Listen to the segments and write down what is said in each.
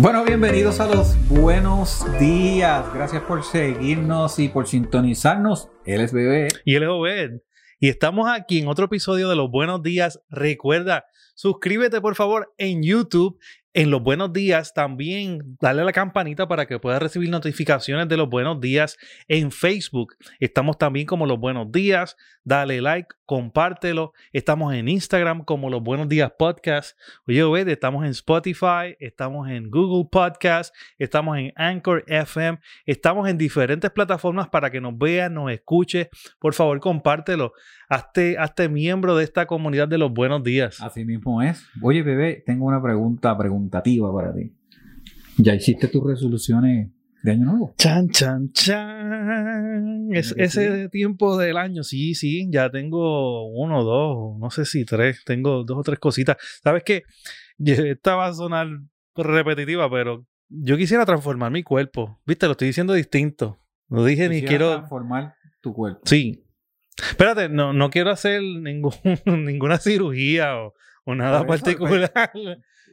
Bueno, bienvenidos a los buenos días. Gracias por seguirnos y por sintonizarnos. Él es Bebé. Y él es Obed. Y estamos aquí en otro episodio de Los Buenos Días. Recuerda, suscríbete por favor en YouTube en los buenos días también dale la campanita para que puedas recibir notificaciones de los buenos días en Facebook. Estamos también como los buenos días. Dale like, compártelo. Estamos en Instagram como los buenos días podcast. Oye, Obed, estamos en Spotify, estamos en Google Podcast, estamos en Anchor FM, estamos en diferentes plataformas para que nos veas, nos escuches. Por favor, compártelo. Hazte, hazte miembro de esta comunidad de los buenos días. Así mismo es. Oye, bebé, tengo una pregunta preguntativa para ti. ¿Ya hiciste tus resoluciones de año nuevo? Chan, chan, chan. Es, ese tiempo del año, sí, sí. Ya tengo uno, dos, no sé si tres. Tengo dos o tres cositas. ¿Sabes qué? Esta va a sonar repetitiva, pero yo quisiera transformar mi cuerpo. Viste, lo estoy diciendo distinto. No dije ni quiero. Transformar tu cuerpo. Sí, Espérate, no, no quiero hacer ningún, ninguna cirugía o, o nada particular.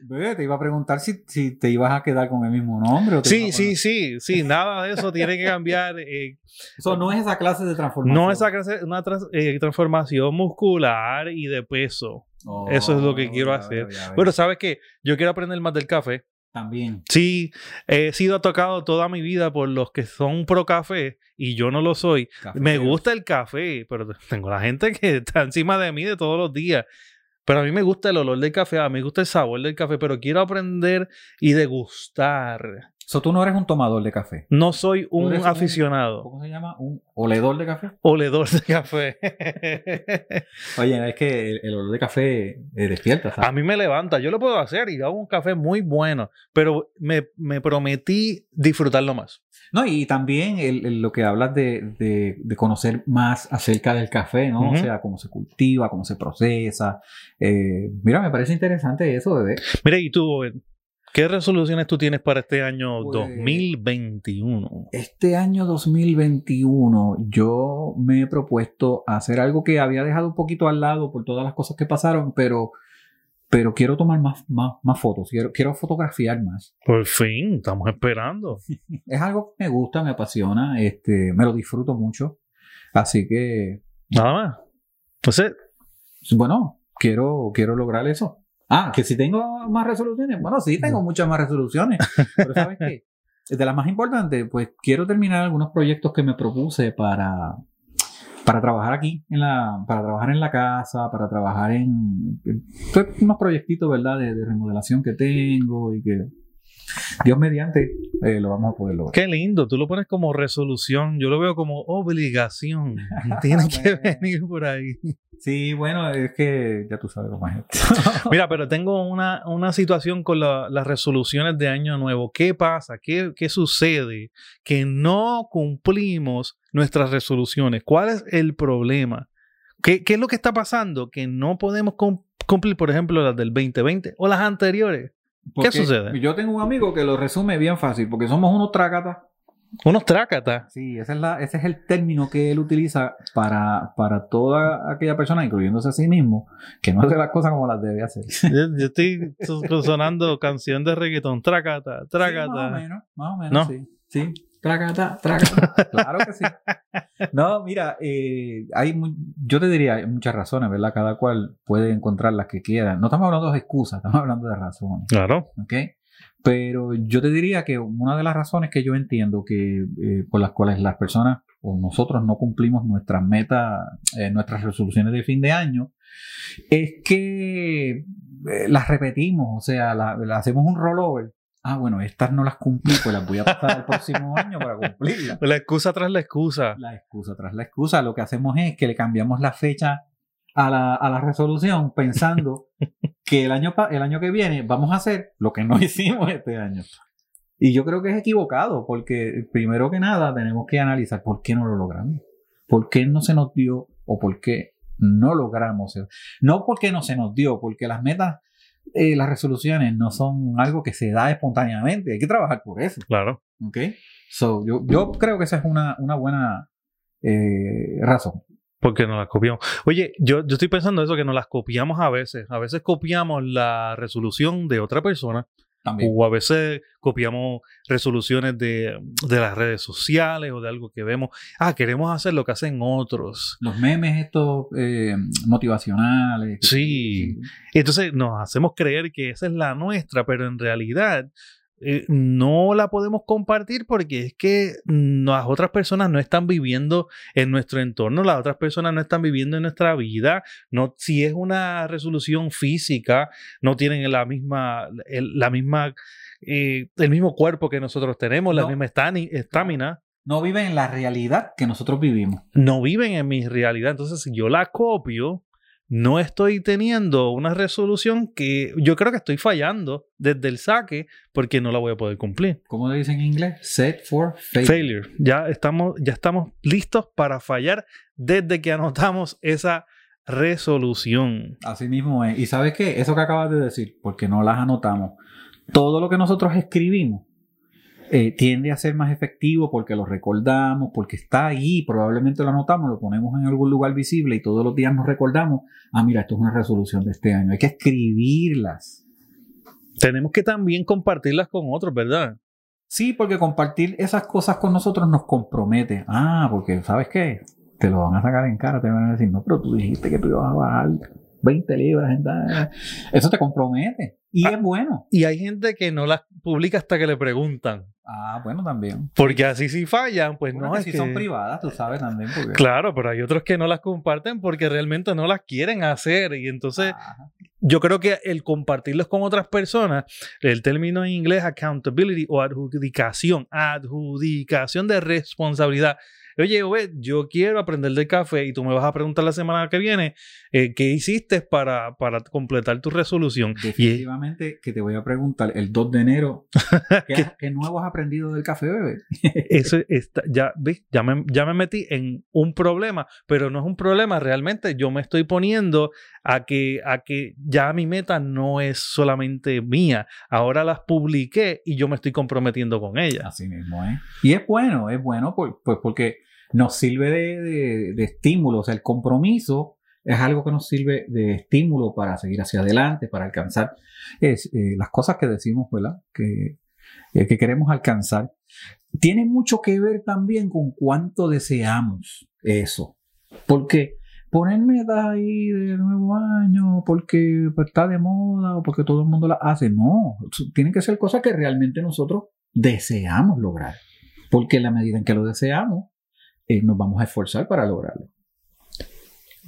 Bebé, te iba a preguntar si, si, te ibas a quedar con el mismo nombre. sí, sí, sí, sí, nada de eso tiene que cambiar. Eh, eso no es esa clase de transformación. No es esa clase, una eh, transformación muscular y de peso. eso es lo que quiero oh, hacer. Bueno, ¿sabes qué? Yo quiero aprender más del café. También. Sí, he sido tocado toda mi vida por los que son pro café y yo no lo soy. Me gusta el café, pero tengo la gente que está encima de mí de todos los días. Pero a mí me gusta el olor del café, a mí me gusta el sabor del café, pero quiero aprender y degustar So, tú no eres un tomador de café. No soy un aficionado. ¿Cómo se llama? ¿Un oledor de café? Oledor de café. Oye, es que el, olor de café eh, despierta. A mí me levanta. Yo lo puedo hacer y hago un café muy bueno, pero me, prometí disfrutarlo más. No, y también lo que hablas de, conocer más acerca del café, ¿no? O sea, cómo se cultiva, cómo se procesa. Eh, mira, me parece interesante eso, bebé. Mira, y tú, ¿Qué resoluciones tú tienes para este año 2021? Pues, este año 2021 yo me he propuesto hacer algo que había dejado un poquito al lado por todas las cosas que pasaron, pero, pero quiero tomar más, más, más fotos, quiero, quiero fotografiar más. Por fin, estamos esperando. es algo que me gusta, me apasiona, este, me lo disfruto mucho, así que... Nada más. Entonces... Bueno, quiero, quiero lograr eso. Ah, que si tengo más resoluciones. Bueno, sí, tengo muchas más resoluciones. Pero ¿sabes qué? De las más importantes, pues quiero terminar algunos proyectos que me propuse para, para trabajar aquí, en la, para trabajar en la casa, para trabajar en, pues, unos proyectitos, ¿verdad? De, de, remodelación que tengo y que Dios mediante eh, lo vamos a poder lograr. Qué lindo, tú lo pones como resolución, yo lo veo como obligación. Tiene que venir por ahí. Sí, bueno, es que ya tú sabes cómo es Mira, pero tengo una, situación con las resoluciones de Año Nuevo. ¿Qué pasa? ¿Qué, ¿Qué sucede? Que no cumplimos nuestras resoluciones. ¿Cuál es el problema? ¿Qué, ¿Qué, es lo que está pasando? Que no podemos cumplir, por ejemplo, las del 2020 o las anteriores. ¿Qué sucede? Yo tengo un amigo que lo resume bien fácil, porque somos unos trácatas. Unos trácatas. Sí, ese es, la, ese es el término que él utiliza para, para toda aquella persona, incluyéndose a sí mismo, que no hace las cosas como las debe hacer. Yo, estoy sonando canción de reggaetón, trácata, trácata. más o menos, más o menos, sí. Sí, trácata, trácata. claro que sí. No, mira, eh, hay yo te diría, hay muchas razones, ¿verdad? Cada cual puede encontrar las que quiera. No estamos hablando de excusas, estamos hablando de razones. Claro. ¿Ok? Pero yo te diría que una de las razones que yo entiendo que eh, por las cuales las personas o nosotros no cumplimos nuestras metas, eh, nuestras resoluciones de fin de año, es que las repetimos, o sea, hacemos un rollover ah, bueno, estas no las cumplí, pues las voy a pasar el próximo año para cumplirlas. La excusa tras la excusa. La excusa tras la excusa. Lo que hacemos es que le cambiamos la fecha a la, a la resolución pensando que el año, el año que viene vamos a hacer lo que no hicimos este año. Y yo creo que es equivocado, porque primero que nada tenemos que analizar por qué no lo logramos. ¿Por qué no se nos dio o por qué no logramos? No porque no se nos dio, porque las metas eh, las resoluciones no son algo que se da espontáneamente, hay que trabajar por eso. Claro. ¿Ok? So, yo, yo creo que esa es una, una buena eh, razón. Porque nos las copiamos. Oye, yo, yo estoy pensando eso, que nos las copiamos a veces. A veces copiamos la resolución de otra persona También. O a veces copiamos resoluciones de, de las redes sociales o de algo que vemos. Ah, queremos hacer lo que hacen otros. Los memes estos eh, motivacionales. Sí. Entonces nos hacemos creer que esa es la nuestra, pero en realidad eh, no la podemos compartir porque es que las otras personas no están viviendo en nuestro entorno, las otras personas no están viviendo en nuestra vida. No, si es una resolución física, no tienen la misma, el, la misma, eh, el mismo cuerpo que nosotros tenemos, la misma estamina. No viven en la realidad que nosotros vivimos. No viven en mi realidad. Entonces, si yo la copio, no estoy teniendo una resolución que yo creo que estoy fallando desde el saque porque no la voy a poder cumplir. ¿Cómo le dicen en inglés? Set for failure. Failure. Ya estamos, ya estamos listos para fallar desde que anotamos esa resolución. Así mismo es. ¿Y sabes qué? Eso que acabas de decir, porque no las anotamos. Todo lo que nosotros escribimos eh, tiende a ser más efectivo porque lo recordamos, porque está ahí, probablemente lo anotamos, lo ponemos en algún lugar visible y todos los días nos recordamos, ah, mira, esto es una resolución de este año. Hay que escribirlas. Tenemos que también compartirlas con otros, ¿verdad? Sí, porque compartir esas cosas con nosotros nos compromete. Ah, porque ¿sabes qué? Te lo van a sacar en cara, te van a decir, no, pero tú dijiste que tú ibas a bajar 20 libras. en tal". Eso te compromete. Y Ah. es bueno. Y hay gente que no las publica hasta que le preguntan. Ah, bueno, también. Porque así si fallan, pues Bueno, no es si que- son privadas, tú sabes también. Porque... Claro, pero hay otros que no las comparten porque realmente no las quieren hacer. Y entonces Ajá. yo creo que el compartirlos con otras personas, el término en inglés accountability o adjudicación, adjudicación de responsabilidad. Oye, Obed, yo quiero aprender del café y tú me vas a preguntar la semana que viene eh, qué hiciste para, para completar tu resolución. Y Definitivamente que te voy a preguntar el 2 de enero, ¿qué, qué nuevo has aprendido del café, bebé? eso está, ya, ¿ves? Ya, me, ya me metí en un problema, pero no es un problema, realmente yo me estoy poniendo a que, a que ya mi meta no es solamente mía, ahora las publiqué y yo me estoy comprometiendo con ellas. Así mismo, ¿eh? Y es bueno, es bueno por- pues porque nos sirve de, de- de estímulo, o sea, el compromiso es algo que nos sirve de estímulo para seguir hacia adelante, para alcanzar es, eh, las cosas que decimos, ¿verdad? Que, eh, que queremos alcanzar. Tiene mucho que ver también con cuánto deseamos eso. Porque poner metas ahí de nuevo año, porque está de moda o porque todo el mundo la hace, no. Tienen que ser cosas que realmente nosotros deseamos lograr. Porque en la medida en que lo deseamos, eh, nos vamos a esforzar para lograrlo.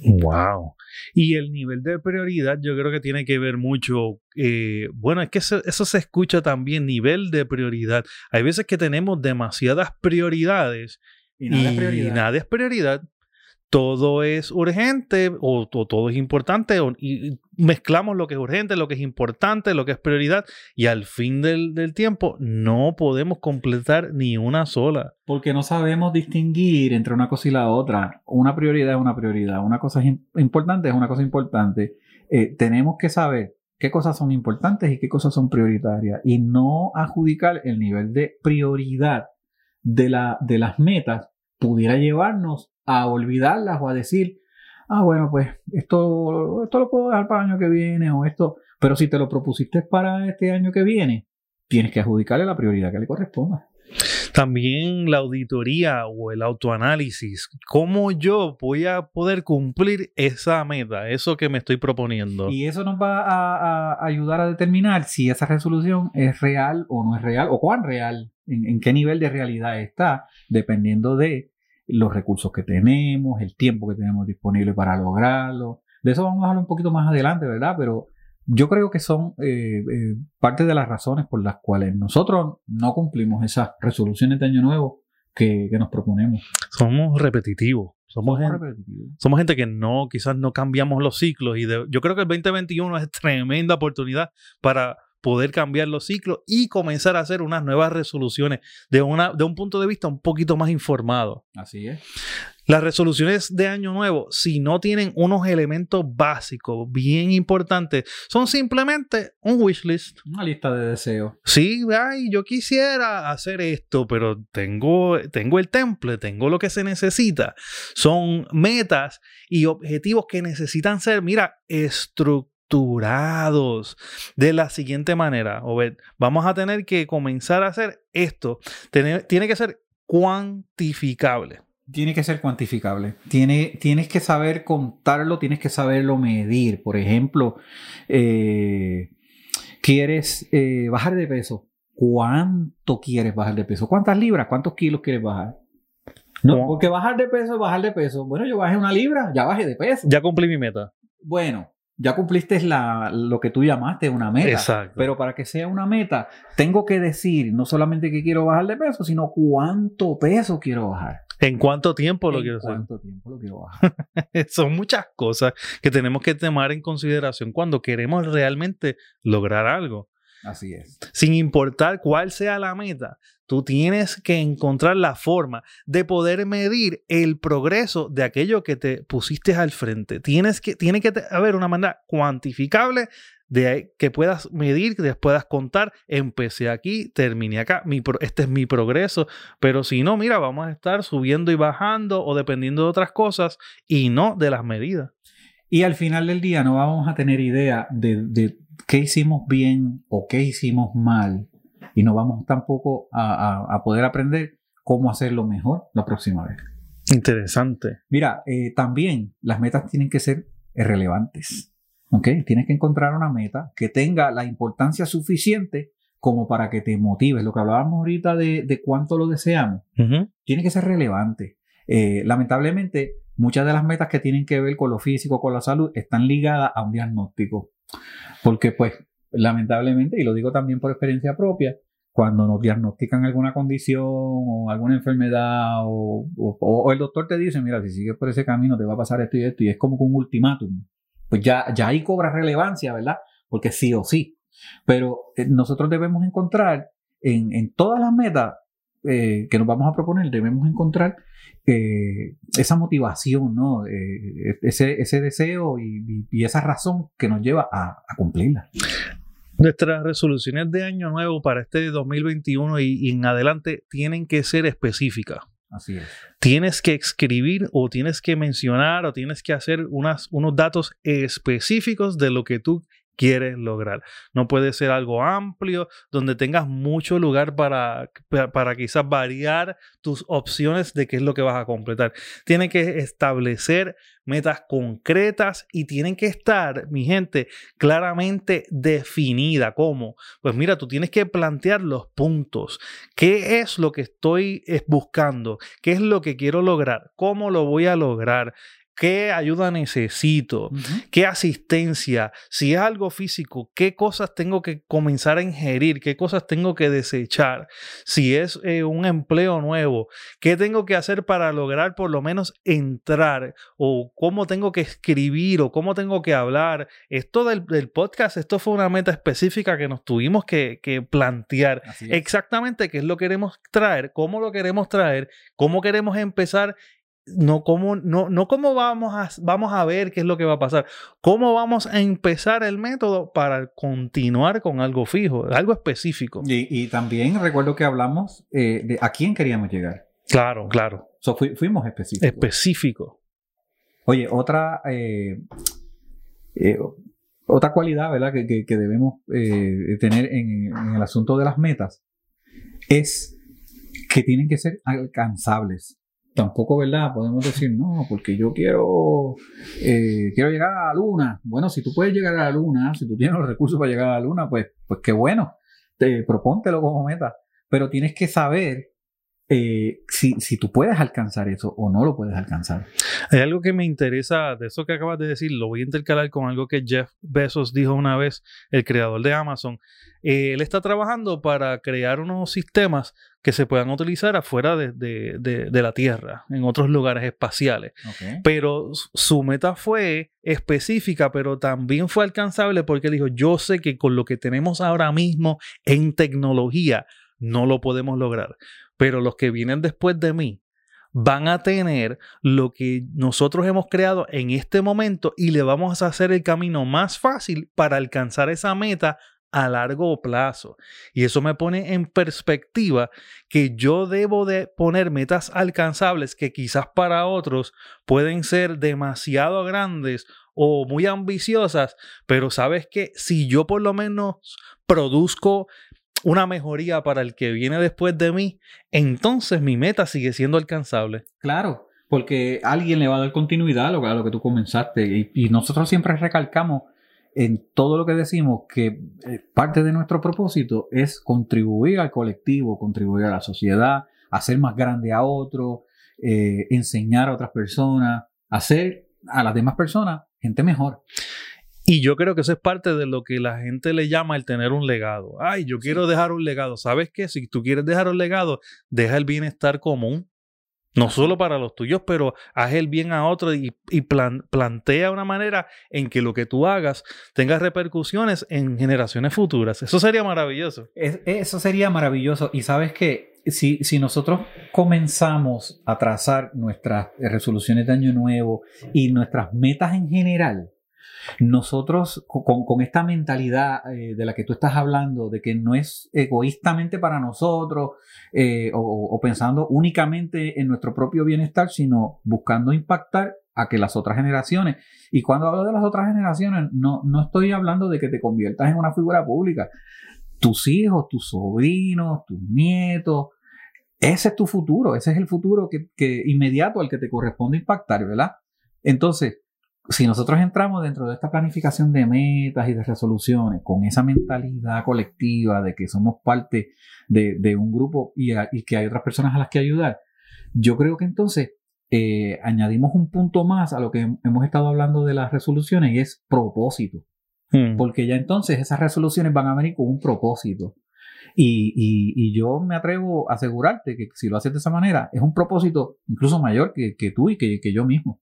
Wow. Y el nivel de prioridad yo creo que tiene que ver mucho, eh, bueno, es que eso, eso se escucha también, nivel de prioridad. Hay veces que tenemos demasiadas prioridades Y nada es prioridad. nada es prioridad. Todo es urgente o, todo es importante y mezclamos lo que es urgente, lo que es importante, lo que es prioridad y al fin del, tiempo no podemos completar ni una sola. Porque no sabemos distinguir entre una cosa y la otra. Una prioridad es una prioridad. Una cosa es im- importante es una cosa importante. Eh, tenemos que saber qué cosas son importantes y qué cosas son prioritarias. Y no adjudicar el nivel de prioridad de, la, de las metas pudiera llevarnos a olvidarlas o a decir, ah, bueno, pues esto, esto lo puedo dejar para el año que viene o esto. Pero si te lo propusiste para este año que viene, tienes que adjudicarle la prioridad que le corresponda. También la auditoría o el autoanálisis. ¿Cómo yo voy a poder cumplir esa meta, eso que me estoy proponiendo? Y eso nos va a, a ayudar a determinar si esa resolución es real o no es real, o cuán real, en, en qué nivel de realidad está, dependiendo de los recursos que tenemos, el tiempo que tenemos disponible para lograrlo. De eso vamos a hablar un poquito más adelante, ¿verdad? Pero yo creo que son eh, eh, parte de las razones por las cuales nosotros no cumplimos esas resoluciones de año nuevo que, que nos proponemos. Somos repetitivos. Somos, Somos gen- repetitivos. somos gente que no, quizás no cambiamos los ciclos. Y de- yo creo que el 2021 es tremenda oportunidad para poder cambiar los ciclos y comenzar a hacer unas nuevas resoluciones de, una, de un punto de vista un poquito más informado. Así es. Las resoluciones de año nuevo, si no tienen unos elementos básicos bien importantes, son simplemente un wish list. Una lista de deseos. Sí, ay, yo quisiera hacer esto, pero tengo, tengo el temple, tengo lo que se necesita. Son metas y objetivos que necesitan ser, mira, estructurados de la siguiente manera. Obed, vamos a tener que comenzar a hacer esto. Tiene, tiene que ser cuantificable. Tiene que ser cuantificable. Tiene, tienes que saber contarlo, tienes que saberlo medir. Por ejemplo, eh, quieres eh, bajar de peso. ¿Cuánto quieres bajar de peso? ¿Cuántas libras? ¿Cuántos kilos quieres bajar? No, porque bajar de peso es bajar de peso. Bueno, yo bajé una libra, ya bajé de peso. Ya cumplí mi meta. Bueno, ya cumpliste la, lo que tú llamaste una meta. Exacto. Pero para que sea una meta, tengo que decir no solamente que quiero bajar de peso, sino cuánto peso quiero bajar. ¿En cuánto tiempo lo ¿En quiero hacer? ¿Cuánto tiempo lo quiero bajar? Son muchas cosas que tenemos que tomar en consideración cuando queremos realmente lograr algo. Así es. Sin importar cuál sea la meta, tú tienes que encontrar la forma de poder medir el progreso de aquello que te pusiste al frente. Tienes que, tiene que haber una manera cuantificable de que puedas medir, que puedas contar. Empecé aquí, terminé acá, este es mi progreso. Pero si no, mira, vamos a estar subiendo y bajando o dependiendo de otras cosas y no de las medidas. Y al final del día no vamos a tener idea de, de qué hicimos bien o qué hicimos mal. Y no vamos tampoco a, a- a poder aprender cómo hacerlo mejor la próxima vez. Interesante. Mira, eh, también las metas tienen que ser relevantes. ¿Ok? Tienes que encontrar una meta que tenga la importancia suficiente como para que te motives. Lo que hablábamos ahorita de, de cuánto lo deseamos, tiene que ser relevante. Eh, lamentablemente, muchas de las metas que tienen que ver con lo físico, con la salud, están ligadas a un diagnóstico. Porque, pues, lamentablemente, y lo digo también por experiencia propia, cuando nos diagnostican alguna condición o alguna enfermedad o, el doctor te dice, mira, si sigues por ese camino te va a pasar esto y esto, y es como un ultimátum, pues ya, ya ahí cobra relevancia, ¿verdad? Porque sí o sí. Pero eh, nosotros debemos encontrar en, en todas las metas eh, que nos vamos a proponer, debemos encontrar eh, esa motivación, ¿no? Eh, ese, ese deseo y, esa razón que nos lleva a, a cumplirla. Nuestras resoluciones de año nuevo para este 2021 y, y en adelante tienen que ser específicas. Así es. Tienes que escribir o tienes que mencionar o tienes que hacer unas, unos datos específicos de lo que tú quieres lograr. No puede ser algo amplio donde tengas mucho lugar para, para, quizás variar tus opciones de qué es lo que vas a completar. Tiene que establecer metas concretas y tienen que estar, mi gente, claramente definida. ¿Cómo? Pues mira, tú tienes que plantear los puntos. ¿Qué es lo que estoy buscando? ¿Qué es lo que quiero lograr? ¿Cómo lo voy a lograr? ¿Qué ayuda necesito? ¿Qué asistencia? Si es algo físico, ¿qué cosas tengo que comenzar a ingerir? ¿Qué cosas tengo que desechar? Si es eh, un empleo nuevo, ¿qué tengo que hacer para lograr por lo menos entrar? ¿O cómo tengo que escribir? ¿O cómo tengo que hablar? Esto del, del podcast, esto fue una meta específica que nos tuvimos que, que plantear. Exactamente qué es lo que queremos traer, cómo lo queremos traer, cómo queremos empezar no cómo, no, no cómo vamos a, vamos a ver qué es lo que va a pasar, cómo vamos a empezar el método para continuar con algo fijo, algo específico. Y, y también recuerdo que hablamos eh, de a quién queríamos llegar. Claro, claro, So, fui- fuimos específicos. específico. Oye, otra, eh, eh, otra cualidad ¿verdad? que, que- que debemos eh, tener en, en el asunto de las metas es que tienen que ser alcanzables. Tampoco, ¿verdad? Podemos decir, no, porque yo quiero, eh, quiero llegar a la luna. Bueno, si tú puedes llegar a la luna, si tú tienes los recursos para llegar a la luna, pues, pues qué bueno. Te, propóntelo como meta. Pero tienes que saber eh, si, si tú puedes alcanzar eso o no lo puedes alcanzar. Hay algo que me interesa de eso que acabas de decir, lo voy a intercalar con algo que Jeff Bezos dijo una vez, el creador de Amazon. Eh, él está trabajando para crear unos sistemas que se puedan utilizar afuera de, de- de- de la Tierra, en otros lugares espaciales. Pero su- meta fue específica, pero también fue alcanzable porque dijo, yo sé que con lo que tenemos ahora mismo en tecnología no lo podemos lograr, pero los que vienen después de mí van a tener lo que nosotros hemos creado en este momento y le vamos a hacer el camino más fácil para alcanzar esa meta a largo plazo. Y eso me pone en perspectiva que yo debo de poner metas alcanzables que quizás para otros pueden ser demasiado grandes o muy ambiciosas, pero sabes que si yo por lo menos produzco una mejoría para el que viene después de mí, entonces mi meta sigue siendo alcanzable. Claro, porque alguien le va a dar continuidad a lo, que tú comenzaste y, nosotros siempre recalcamos en todo lo que decimos que eh, parte de nuestro propósito es contribuir al colectivo, contribuir a la sociedad, hacer más grande a otro, eh, enseñar a otras personas, hacer a las demás personas gente mejor. Y yo creo que eso es parte de lo que la gente le llama el tener un legado. Ay, yo quiero dejar un legado. ¿Sabes qué? Si tú quieres dejar un legado, deja el bienestar común. No solo para los tuyos, pero haz el bien a otros y, plantea una manera en que lo que tú hagas tenga repercusiones en generaciones futuras. Eso sería maravilloso. eso sería maravilloso. Y sabes que si, si nosotros comenzamos a trazar nuestras resoluciones de año nuevo y nuestras metas en general, nosotros con, esta mentalidad eh, de la que tú estás hablando, de que no es egoístamente para nosotros eh, o, pensando únicamente en nuestro propio bienestar, sino buscando impactar a que las otras generaciones, y cuando hablo de las otras generaciones, no, no estoy hablando de que te conviertas en una figura pública, tus hijos, tus sobrinos, tus nietos, ese es tu futuro, ese es el futuro que, que inmediato al que te corresponde impactar, ¿verdad? Entonces, si nosotros entramos dentro de esta planificación de metas y de resoluciones con esa mentalidad colectiva de que somos parte de, un grupo y, que hay otras personas a las que ayudar, yo creo que entonces eh, añadimos un punto más a lo que hemos estado hablando de las resoluciones y es propósito. Hmm. Porque ya entonces esas resoluciones van a venir con un propósito. Y, yo me atrevo a asegurarte que si lo haces de esa manera, es un propósito incluso mayor que, tú y que, que yo mismo.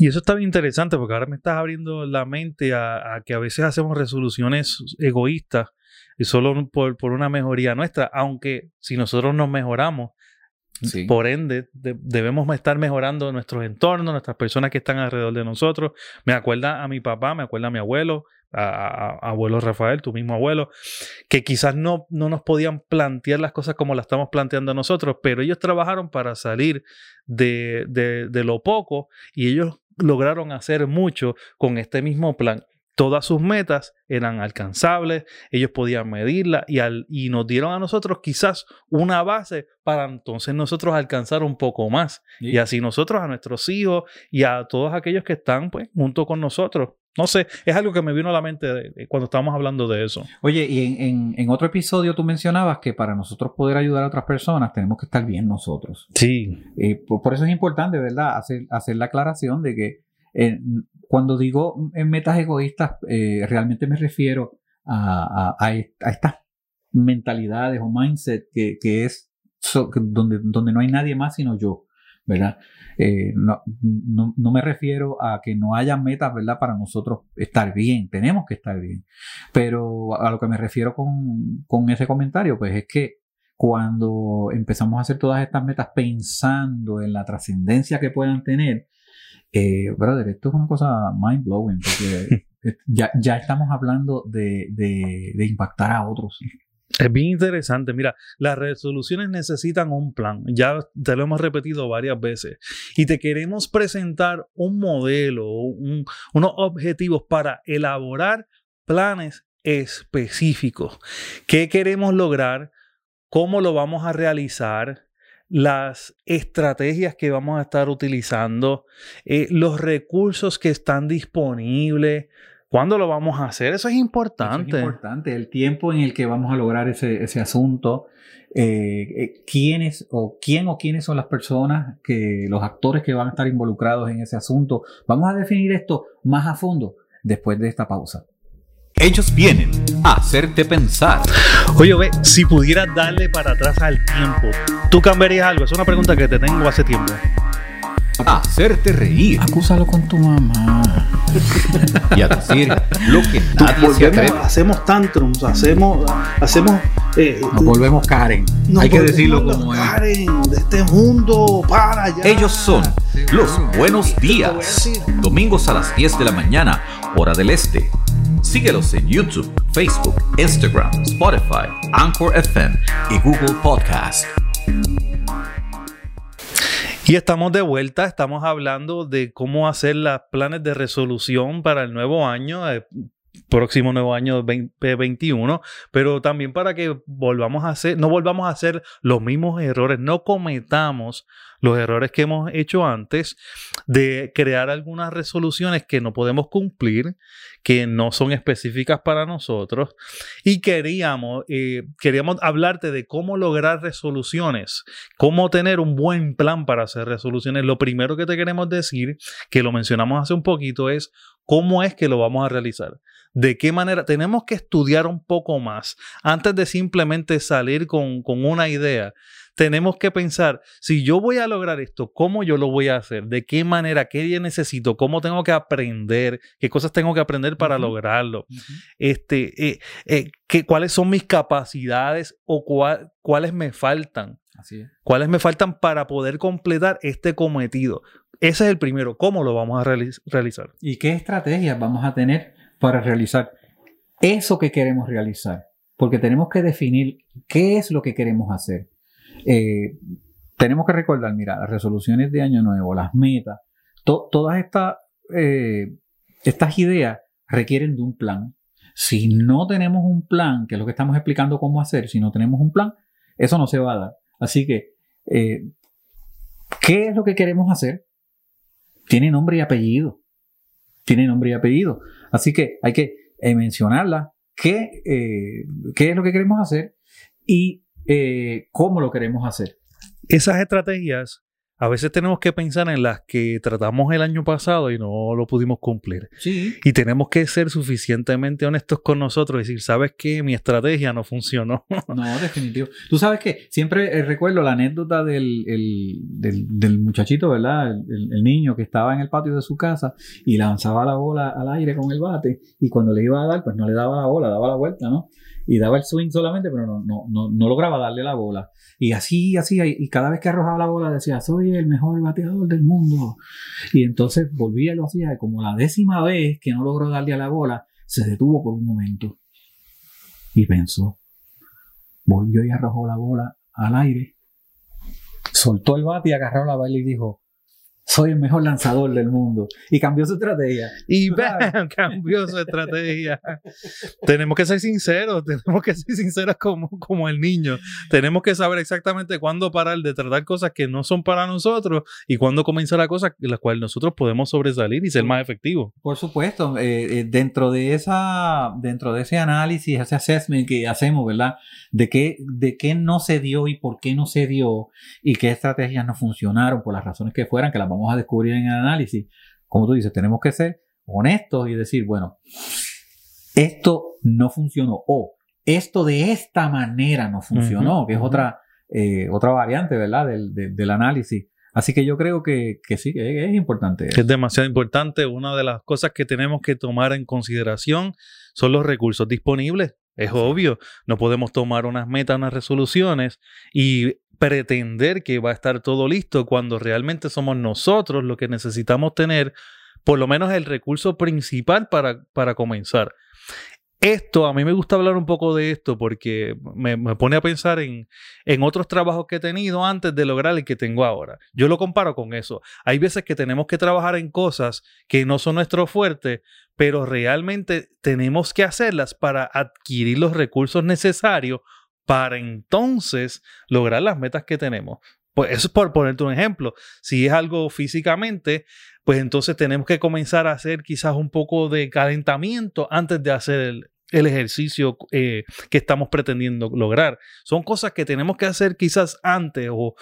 Y eso está bien interesante porque ahora me estás abriendo la mente a, que a veces hacemos resoluciones egoístas y solo por, una mejoría nuestra, aunque si nosotros nos mejoramos, por ende debemos estar mejorando nuestros entornos, nuestras personas que están alrededor de nosotros. Me acuerda a mi papá, me acuerda a mi abuelo, a, abuelo Rafael, tu mismo abuelo, que quizás no, no nos podían plantear las cosas como las estamos planteando nosotros, pero ellos trabajaron para salir de, de, lo poco y ellos lograron hacer mucho con este mismo plan. Todas sus metas eran alcanzables, ellos podían medirla y, al, y nos dieron a nosotros quizás una base para entonces nosotros alcanzar un poco más. Y así nosotros a nuestros hijos y a todos aquellos que están pues, junto con nosotros no sé, es algo que me vino a la mente cuando estábamos hablando de eso. Oye, y en, otro episodio tú mencionabas que para nosotros poder ayudar a otras personas tenemos que estar bien nosotros. Sí. Eh, por, eso es importante, ¿verdad? Hacer, hacer la aclaración de que eh, cuando digo metas egoístas, eh, realmente me refiero a, estas mentalidades o mindset que, es donde, donde no hay nadie más sino yo. ¿verdad? Eh, no, no, me refiero a que no haya metas, ¿verdad? Para nosotros estar bien, tenemos que estar bien. Pero a lo que me refiero con, ese comentario, pues es que cuando empezamos a hacer todas estas metas pensando en la trascendencia que puedan tener, eh, brother, esto es una cosa mind blowing, porque ya, ya estamos hablando de, de impactar a otros. Es bien interesante. Mira, las resoluciones necesitan un plan. Ya te lo hemos repetido varias veces. Y te queremos presentar un modelo, unos objetivos para elaborar planes específicos. ¿Qué queremos lograr? ¿Cómo lo vamos a realizar? Las estrategias que vamos a estar utilizando, eh, los recursos que están disponibles, ¿Cuándo lo vamos a hacer? Eso es importante. es importante, el tiempo en el que vamos a lograr ese, asunto. Eh, eh, quiénes o quién o quiénes son las personas que los actores que van a estar involucrados en ese asunto. Vamos a definir esto más a fondo después de esta pausa. Ellos vienen a hacerte pensar. Oye, ve, si pudieras darle para atrás al tiempo, ¿tú cambiarías algo? Es una pregunta que te tengo hace tiempo hacerte reír. Acúsalo con tu mamá. y a decir lo que nadie se atreve. Hacemos tantrums, hacemos, hacemos. Eh, nos volvemos Karen. Hay que decirlo como Karen de este mundo para allá. Ellos son los buenos días. Domingos a las 10 de la mañana, hora del este. Síguelos en YouTube, Facebook, Instagram, Spotify, Anchor FM y Google Podcast. Y estamos de vuelta, estamos hablando de cómo hacer los planes de resolución para el nuevo año, eh, próximo nuevo año 2021, pero también para que volvamos a hacer, no volvamos a hacer los mismos errores, no cometamos los errores que hemos hecho antes de crear algunas resoluciones que no podemos cumplir, que no son específicas para nosotros. Y queríamos, eh, queríamos hablarte de cómo lograr resoluciones, cómo tener un buen plan para hacer resoluciones. Lo primero que te queremos decir, que lo mencionamos hace un poquito, es cómo es que lo vamos a realizar. ¿De qué manera? Tenemos que estudiar un poco más antes de simplemente salir con, con una idea tenemos que pensar, si yo voy a lograr esto, ¿cómo yo lo voy a hacer? ¿De qué manera? ¿Qué necesito? ¿Cómo tengo que aprender? ¿Qué cosas tengo que aprender para lograrlo? este, eh, eh, ¿qué, ¿Cuáles son mis capacidades o cuáles me faltan? Así es. ¿Cuáles me faltan para poder completar este cometido? Ese es el primero. ¿Cómo lo vamos a realizar? ¿Y qué estrategias vamos a tener para realizar eso que queremos realizar? Porque tenemos que definir qué es lo que queremos hacer. Eh, tenemos que recordar, mira, las resoluciones de año nuevo, las metas, todas estas, eh, estas ideas requieren de un plan. Si no tenemos un plan, que es lo que estamos explicando cómo hacer, si no tenemos un plan, eso no se va a dar. Así que, eh, ¿qué es lo que queremos hacer? Tiene nombre y apellido. Tiene nombre y apellido. Así que hay que mencionarla. ¿Qué, ¿Qué es lo que queremos hacer? Y eh, cómo lo queremos hacer. Esas estrategias a veces tenemos que pensar en las que tratamos el año pasado y no lo pudimos cumplir. Sí. Y tenemos que ser suficientemente honestos con nosotros y decir, ¿sabes qué? Mi estrategia no funcionó. no, definitivo. Tú sabes que siempre eh, recuerdo la anécdota del, del, muchachito, ¿verdad? El, niño que estaba en el patio de su casa y lanzaba la bola al aire con el bate y cuando le iba a dar, pues no le daba la bola, daba la vuelta, ¿no? Y daba el swing solamente, pero no, no, no, no lograba darle la bola. Y así, así, y cada vez que arrojaba la bola decía, soy el mejor bateador del mundo. Y entonces volvía y lo hacía, y como la décima vez que no logró darle a la bola, se detuvo por un momento y pensó. Volvió y arrojó la bola al aire, soltó el bate y agarró la bola y dijo, soy el mejor lanzador del mundo. Y cambió su estrategia. Y bam, cambió su estrategia. tenemos que ser sinceros, tenemos que ser sinceros como, como el niño. Tenemos que saber exactamente cuándo parar de tratar cosas que no son para nosotros y cuándo comenzar a cosas en las cuales nosotros podemos sobresalir y ser más efectivos. Por supuesto, eh, eh, dentro de esa, dentro de ese análisis, ese assessment que hacemos, ¿verdad? De qué, de qué no se dio y por qué no se dio y qué estrategias no funcionaron por las razones que fueran, que las vamos a descubrir en el análisis, como tú dices, tenemos que ser honestos y decir, bueno, esto no funcionó o esto de esta manera no funcionó, que es otra, eh, otra variante, ¿verdad? Del, análisis. Así que yo creo que, sí, que es importante. Es demasiado importante. Una de las cosas que tenemos que tomar en consideración son los recursos disponibles. Es obvio, no podemos tomar unas metas, unas resoluciones y pretender que va a estar todo listo cuando realmente somos nosotros los que necesitamos tener por lo menos el recurso principal para, para comenzar. Esto, a mí me gusta hablar un poco de esto porque me, pone a pensar en, en, otros trabajos que he tenido antes de lograr el que tengo ahora. Yo lo comparo con eso. Hay veces que tenemos que trabajar en cosas que no son nuestro fuerte, pero realmente tenemos que hacerlas para adquirir los recursos necesarios para entonces lograr las metas que tenemos. Pues eso es por ponerte un ejemplo. Si es algo físicamente, pues entonces tenemos que comenzar a hacer quizás un poco de calentamiento antes de hacer el, el ejercicio eh, que estamos pretendiendo lograr. Son cosas que tenemos que hacer quizás antes o,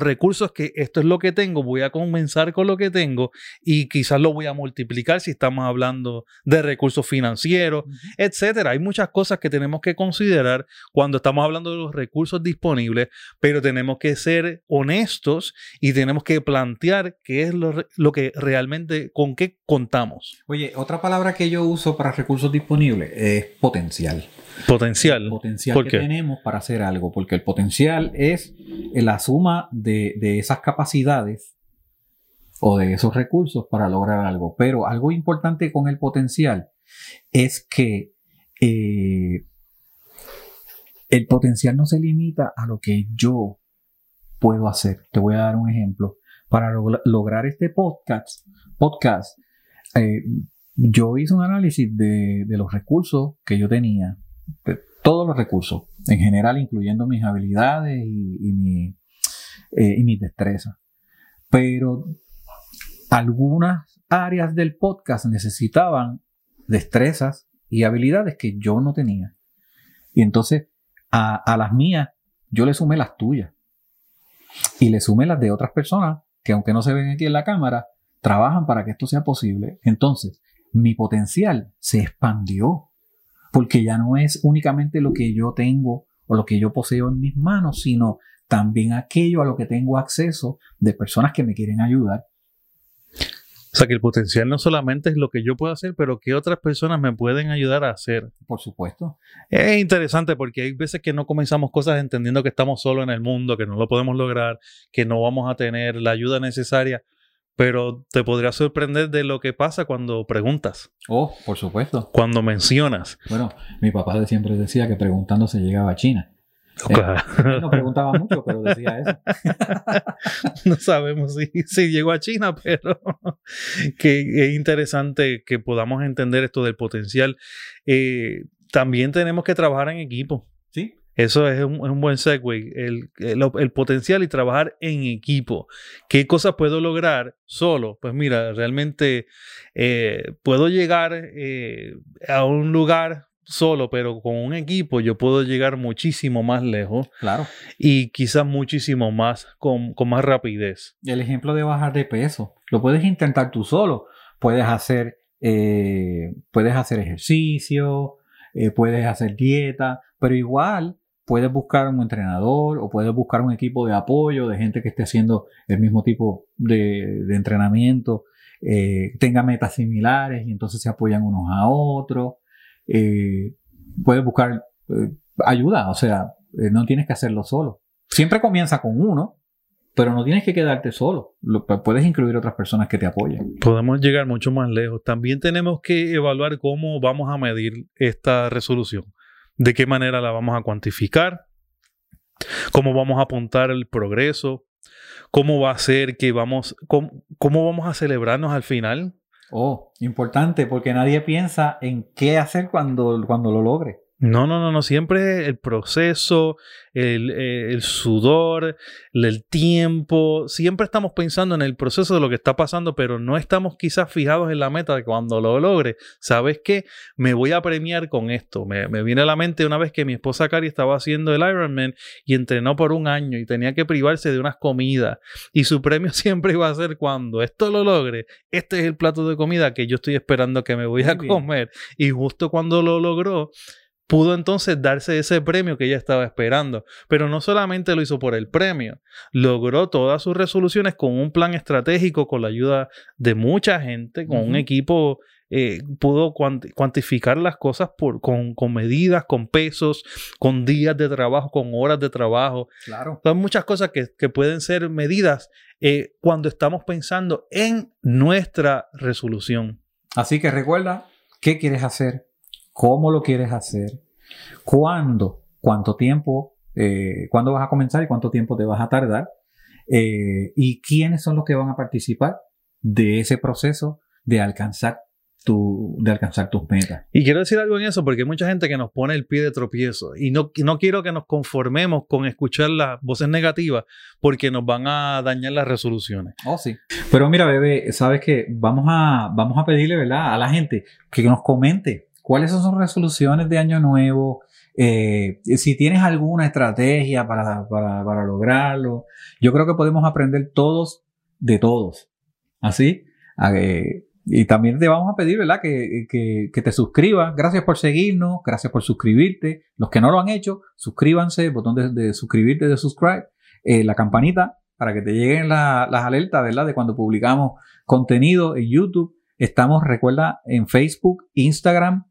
recursos que esto es lo que tengo, voy a comenzar con lo que tengo y quizás lo voy a multiplicar si estamos hablando de recursos financieros, etcétera. Hay muchas cosas que tenemos que considerar cuando estamos hablando de los recursos disponibles, pero tenemos que ser honestos y tenemos que plantear qué es lo, lo que realmente, con qué contamos. Oye, otra palabra que yo uso para recursos disponibles es potencial. Potencial. El potencial que tenemos para hacer algo, porque el potencial es la suma de, esas capacidades o de esos recursos para lograr algo. Pero algo importante con el potencial es que eh, el potencial no se limita a lo que yo puedo hacer. Te voy a dar un ejemplo. Para lograr este podcast, podcast eh, yo hice un análisis de, los recursos que yo tenía, de todos los recursos, en general, incluyendo mis habilidades y, mi, eh, mis destrezas. Pero algunas áreas del podcast necesitaban destrezas y habilidades que yo no tenía. Y entonces a, a, las mías yo le sumé las tuyas. Y le sumé las de otras personas que aunque no se ven aquí en la cámara, trabajan para que esto sea posible. Entonces, mi potencial se expandió, porque ya no es únicamente lo que yo tengo o lo que yo poseo en mis manos, sino también aquello a lo que tengo acceso de personas que me quieren ayudar. O sea que el potencial no solamente es lo que yo puedo hacer, pero que otras personas me pueden ayudar a hacer. Por supuesto. Es interesante porque hay veces que no comenzamos cosas entendiendo que estamos solos en el mundo, que no lo podemos lograr, que no vamos a tener la ayuda necesaria pero te podría sorprender de lo que pasa cuando preguntas. Oh, por supuesto. Cuando mencionas. Bueno, mi papá siempre decía que preguntando se llegaba a China. Eh, no preguntaba mucho, pero decía eso. no sabemos si, si, llegó a China, pero que es interesante que podamos entender esto del potencial. Eh, también tenemos que trabajar en equipo. Eso es un, buen segue, el, el, potencial y trabajar en equipo. ¿Qué cosas puedo lograr solo? Pues mira, realmente eh, puedo llegar eh, a un lugar solo, pero con un equipo yo puedo llegar muchísimo más lejos. Claro. Y quizás muchísimo más, con, más rapidez. El ejemplo de bajar de peso, lo puedes intentar tú solo. Puedes hacer, eh, puedes hacer ejercicio, puedes hacer dieta, pero igual puedes buscar un entrenador o puedes buscar un equipo de apoyo de gente que esté haciendo el mismo tipo de, entrenamiento, eh, tenga metas similares y entonces se apoyan unos a otros. Eh, puedes buscar eh, ayuda, o sea, no tienes que hacerlo solo. Siempre comienza con uno, pero no tienes que quedarte solo. puedes incluir otras personas que te apoyen. Podemos llegar mucho más lejos. También tenemos que evaluar cómo vamos a medir esta resolución de qué manera la vamos a cuantificar, cómo vamos a apuntar el progreso, cómo va a ser que vamos, cómo, vamos a celebrarnos al final. Oh, importante, porque nadie piensa en qué hacer cuando, cuando lo logre. No, no, no, no. Siempre el proceso, el, eh, el, sudor, el tiempo. Siempre estamos pensando en el proceso de lo que está pasando, pero no estamos quizás fijados en la meta de cuando lo logre. ¿Sabes qué? Me voy a premiar con esto. Me, me viene a la mente una vez que mi esposa Cari estaba haciendo el Ironman y entrenó por un año y tenía que privarse de unas comidas. Y su premio siempre iba a ser cuando esto lo logre. Este es el plato de comida que yo estoy esperando que me voy a comer. Y justo cuando lo logró pudo entonces darse ese premio que ella estaba esperando. Pero no solamente lo hizo por el premio, logró todas sus resoluciones con un plan estratégico, con la ayuda de mucha gente, con un equipo, eh, pudo cuantificar las cosas por, con, medidas, con pesos, con días de trabajo, con horas de trabajo. Claro. Son muchas cosas que, pueden ser medidas eh, cuando estamos pensando en nuestra resolución. Así que recuerda, ¿qué quieres hacer? Cómo lo quieres hacer, cuándo, cuánto tiempo, eh, cuándo vas a comenzar y cuánto tiempo te vas a tardar, eh, y quiénes son los que van a participar de ese proceso de alcanzar de alcanzar tus metas. Y quiero decir algo en eso porque hay mucha gente que nos pone el pie de tropiezo y no, no quiero que nos conformemos con escuchar las voces negativas porque nos van a dañar las resoluciones. Oh, sí. Pero mira, bebé, sabes que vamos a, vamos a pedirle, ¿verdad? A la gente que nos comente ¿Cuáles son sus resoluciones de año nuevo? Eh, si tienes alguna estrategia para, para, lograrlo. Yo creo que podemos aprender todos de todos. ¿Así? y también te vamos a pedir, ¿verdad? Que, que, te suscribas. Gracias por seguirnos. Gracias por suscribirte. Los que no lo han hecho, suscríbanse. Botón de, suscribirte, de subscribe. Eh, la campanita para que te lleguen las alertas, ¿verdad? De cuando publicamos contenido en YouTube. Estamos, recuerda, en Facebook, Instagram,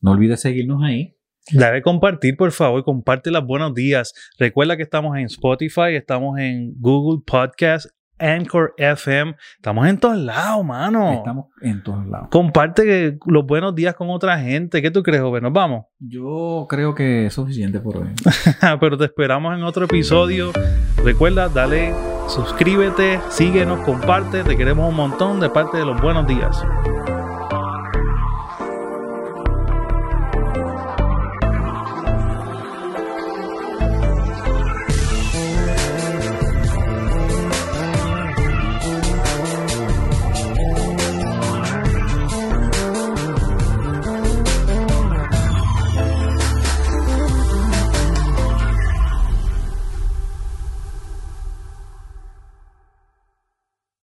no olvides seguirnos ahí. Dale compartir, por favor, comparte las buenos días. Recuerda que estamos en Spotify, estamos en Google Podcast, Anchor FM. Estamos en todos lados, mano. Estamos en todos lados. Comparte los buenos días con otra gente. ¿Qué tú crees, joven? ¿Nos vamos? Yo creo que es suficiente por hoy. Pero te esperamos en otro episodio. Recuerda, dale, suscríbete, síguenos, comparte. Te queremos un montón de parte de los buenos días.